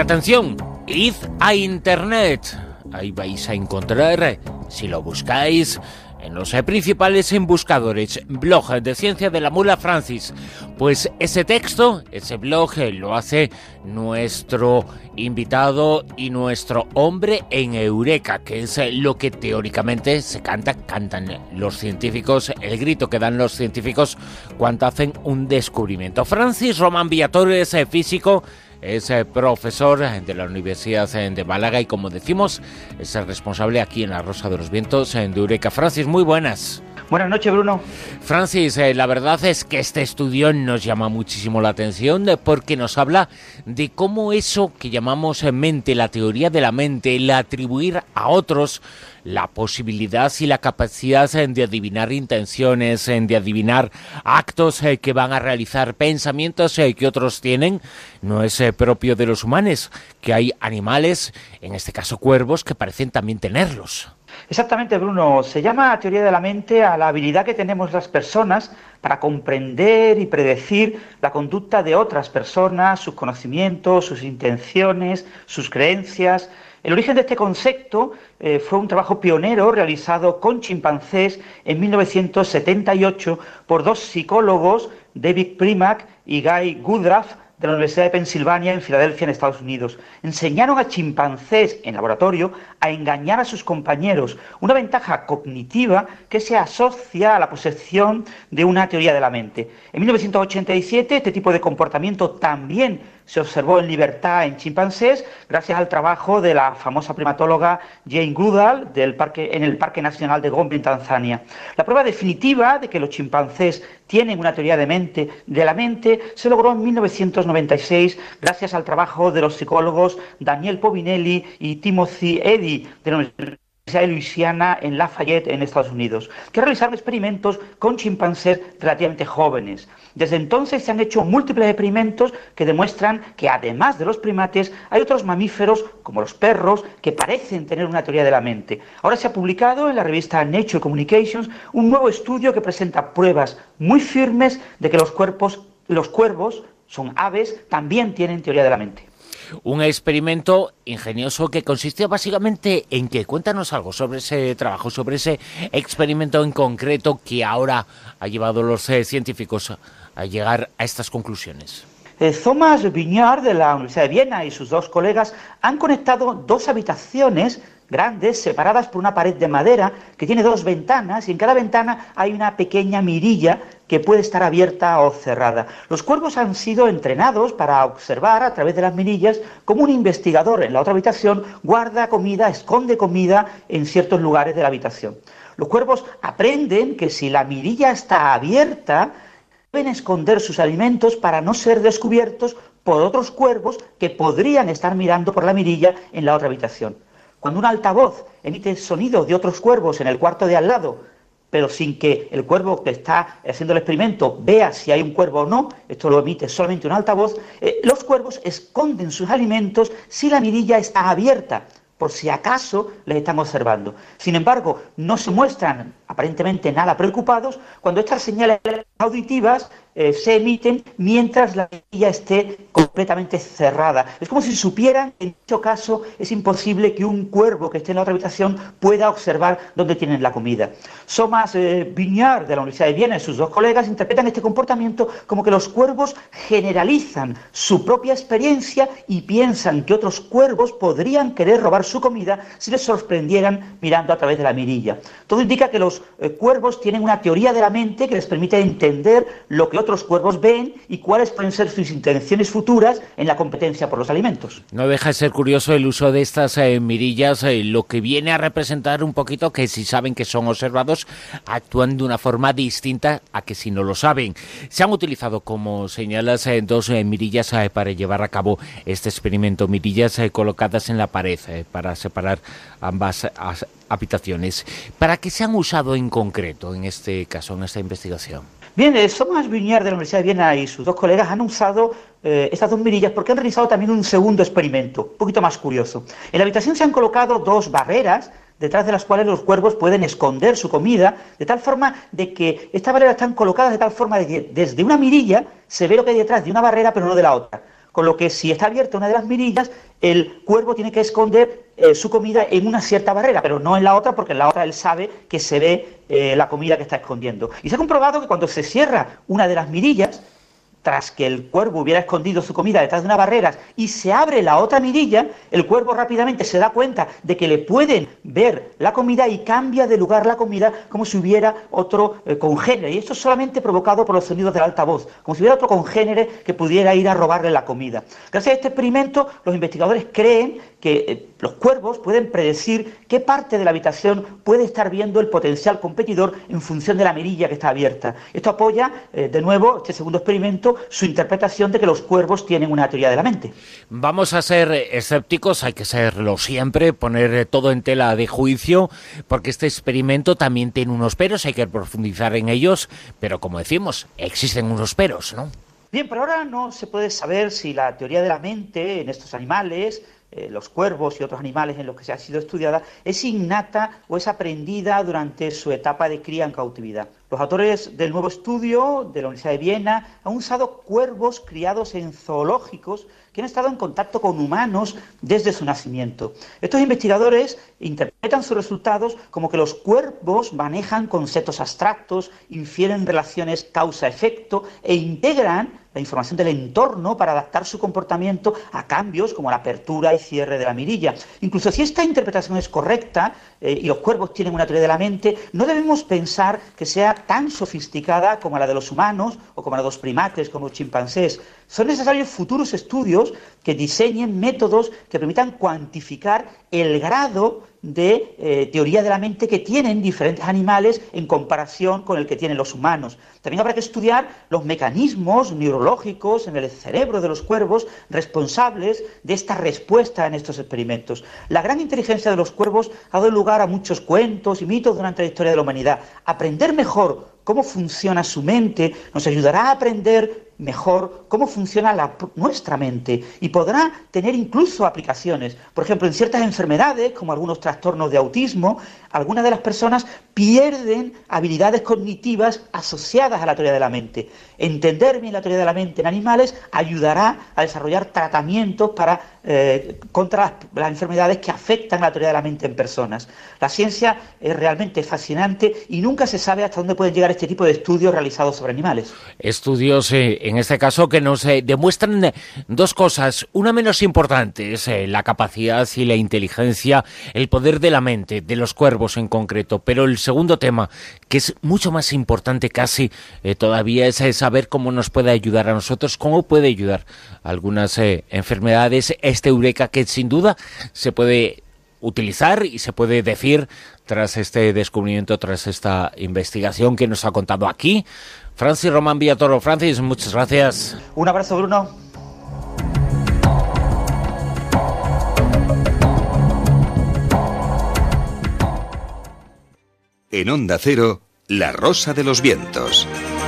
atención, id a Internet. Ahí vais a encontrar, si lo buscáis, en los principales buscadores, blog de Ciencia de la Mula Francis. Pues ese texto, ese blog, eh, lo hace nuestro invitado y nuestro hombre en Eureka, que es eh, lo que teóricamente se canta, cantan los científicos, el grito que dan los científicos cuando hacen un descubrimiento. Francis Román Villatore es eh, físico es eh, profesor de la Universidad de Málaga y como decimos es el responsable aquí en la Rosa de los Vientos en Eureka. Francis, muy buenas. Buenas noches, Bruno. Francis, eh, la verdad es que este estudio nos llama muchísimo la atención porque nos habla de cómo eso que llamamos mente, la teoría de la mente, el atribuir a otros la posibilidad y la capacidad de adivinar intenciones, de adivinar actos eh, que van a realizar, pensamientos eh, que otros tienen, no es propio de los humanos, que hay animales, en este caso cuervos, que parecen también tenerlos. Exactamente, Bruno. Se llama teoría de la mente a la habilidad que tenemos las personas para comprender y predecir la conducta de otras personas, sus conocimientos, sus intenciones, sus creencias. El origen de este concepto eh, fue un trabajo pionero realizado con chimpancés en 1978 por dos psicólogos, David Primack y Guy Goodraff, de la Universidad de Pensilvania en Filadelfia, en Estados Unidos. Enseñaron a chimpancés en laboratorio a engañar a sus compañeros, una ventaja cognitiva que se asocia a la posesión de una teoría de la mente. En 1987 este tipo de comportamiento también se observó en libertad en chimpancés gracias al trabajo de la famosa primatóloga Jane Goodall del parque, en el Parque Nacional de Gombe en Tanzania. La prueba definitiva de que los chimpancés tienen una teoría de mente de la mente se logró en 1996 gracias al trabajo de los psicólogos Daniel Povinelli y Timothy Eddy de la de Luisiana en Lafayette, en Estados Unidos, que realizaron experimentos con chimpancés relativamente jóvenes. Desde entonces se han hecho múltiples experimentos que demuestran que además de los primates hay otros mamíferos, como los perros, que parecen tener una teoría de la mente. Ahora se ha publicado en la revista Nature Communications un nuevo estudio que presenta pruebas muy firmes de que los cuerpos, los cuervos, son aves, también tienen teoría de la mente. Un experimento ingenioso que consistió básicamente en que cuéntanos algo sobre ese trabajo, sobre ese experimento en concreto que ahora ha llevado a los eh, científicos a llegar a estas conclusiones. Eh, Thomas Viñar de la Universidad de Viena y sus dos colegas han conectado dos habitaciones grandes, separadas por una pared de madera que tiene dos ventanas y en cada ventana hay una pequeña mirilla que puede estar abierta o cerrada. Los cuervos han sido entrenados para observar a través de las mirillas cómo un investigador en la otra habitación guarda comida, esconde comida en ciertos lugares de la habitación. Los cuervos aprenden que si la mirilla está abierta, deben esconder sus alimentos para no ser descubiertos por otros cuervos que podrían estar mirando por la mirilla en la otra habitación. Cuando un altavoz emite sonido de otros cuervos en el cuarto de al lado, pero sin que el cuervo que está haciendo el experimento vea si hay un cuervo o no, esto lo emite solamente un altavoz, eh, los cuervos esconden sus alimentos si la mirilla está abierta, por si acaso les están observando. Sin embargo, no se muestran aparentemente nada preocupados cuando estas señales auditivas eh, se emiten mientras la mirilla esté completamente cerrada. Es como si supieran que en dicho caso es imposible que un cuervo que esté en otra habitación pueda observar dónde tienen la comida. Somas eh, Viñar de la Universidad de Viena y sus dos colegas interpretan este comportamiento como que los cuervos generalizan su propia experiencia y piensan que otros cuervos podrían querer robar su comida si les sorprendieran mirando a través de la mirilla. Todo indica que los eh, cuervos tienen una teoría de la mente que les permite entender lo que otros cuervos ven y cuáles pueden ser sus intenciones futuras en la competencia por los alimentos. No deja de ser curioso el uso de estas eh, mirillas, eh, lo que viene a representar un poquito que si saben que son observados, actúan de una forma distinta a que si no lo saben. Se han utilizado, como señalas, eh, dos mirillas para llevar a cabo este experimento, mirillas colocadas en la pared para separar ambas habitaciones. ¿Para qué se han usado en concreto en este caso, en esta investigación? Bien, Thomas Viñar de la Universidad de Viena y sus dos colegas han usado eh, estas dos mirillas porque han realizado también un segundo experimento, un poquito más curioso. En la habitación se han colocado dos barreras detrás de las cuales los cuervos pueden esconder su comida, de tal forma de que estas barreras están colocadas de tal forma de que desde una mirilla se ve lo que hay detrás de una barrera pero no de la otra. Con lo que si está abierta una de las mirillas, el cuervo tiene que esconder eh, su comida en una cierta barrera, pero no en la otra, porque en la otra él sabe que se ve eh, la comida que está escondiendo. Y se ha comprobado que cuando se cierra una de las mirillas, tras que el cuervo hubiera escondido su comida detrás de una barrera y se abre la otra mirilla, el cuervo rápidamente se da cuenta de que le pueden ver la comida y cambia de lugar la comida como si hubiera otro eh, congénere. Y esto es solamente provocado por los sonidos del altavoz, como si hubiera otro congénere que pudiera ir a robarle la comida. Gracias a este experimento, los investigadores creen que eh, los cuervos pueden predecir qué parte de la habitación puede estar viendo el potencial competidor en función de la mirilla que está abierta. Esto apoya, eh, de nuevo, este segundo experimento, su interpretación de que los cuervos tienen una teoría de la mente. Vamos a ser escépticos, hay que serlo siempre, poner todo en tela de juicio, porque este experimento también tiene unos peros, hay que profundizar en ellos, pero como decimos, existen unos peros, ¿no? Bien, pero ahora no se puede saber si la teoría de la mente en estos animales eh, los cuervos y otros animales en los que se ha sido estudiada, es innata o es aprendida durante su etapa de cría en cautividad. Los autores del nuevo estudio de la Universidad de Viena han usado cuervos criados en zoológicos que han estado en contacto con humanos desde su nacimiento. Estos investigadores interpretan sus resultados como que los cuervos manejan conceptos abstractos, infieren relaciones causa-efecto e integran la información del entorno para adaptar su comportamiento a cambios como la apertura y cierre de la mirilla. Incluso si esta interpretación es correcta eh, y los cuervos tienen una teoría de la mente, no debemos pensar que sea tan sofisticada como la de los humanos o como la de los primates, como los chimpancés. Son necesarios futuros estudios que diseñen métodos que permitan cuantificar el grado de eh, teoría de la mente que tienen diferentes animales en comparación con el que tienen los humanos. También habrá que estudiar los mecanismos neurológicos en el cerebro de los cuervos responsables de esta respuesta en estos experimentos. La gran inteligencia de los cuervos ha dado lugar a muchos cuentos y mitos durante la historia de la humanidad. Aprender mejor cómo funciona su mente nos ayudará a aprender mejor cómo funciona nuestra mente y podrá tener incluso aplicaciones. Por ejemplo, en ciertas enfermedades, como algunos trastornos de autismo, algunas de las personas pierden habilidades cognitivas asociadas a la teoría de la mente. Entender bien la teoría de la mente en animales ayudará a desarrollar tratamientos para, eh, contra las, enfermedades que afectan la teoría de la mente en personas. La ciencia es realmente fascinante y nunca se sabe hasta dónde pueden llegar este tipo de estudios realizados sobre animales. Estudios, eh, en este caso, que nos eh, demuestran dos cosas. Una menos importante es la capacidad y la inteligencia, el poder de la mente, de los cuerpos en concreto, pero el segundo tema, que es mucho más importante casi eh, todavía, es saber cómo nos puede ayudar a nosotros, cómo puede ayudar algunas eh, enfermedades, este Eureka que sin duda se puede utilizar y se puede decir tras este descubrimiento, tras esta investigación que nos ha contado aquí. Francis Román Villatoro. Francis, muchas gracias. Un abrazo, Bruno. En Onda Cero, La Rosa de los Vientos.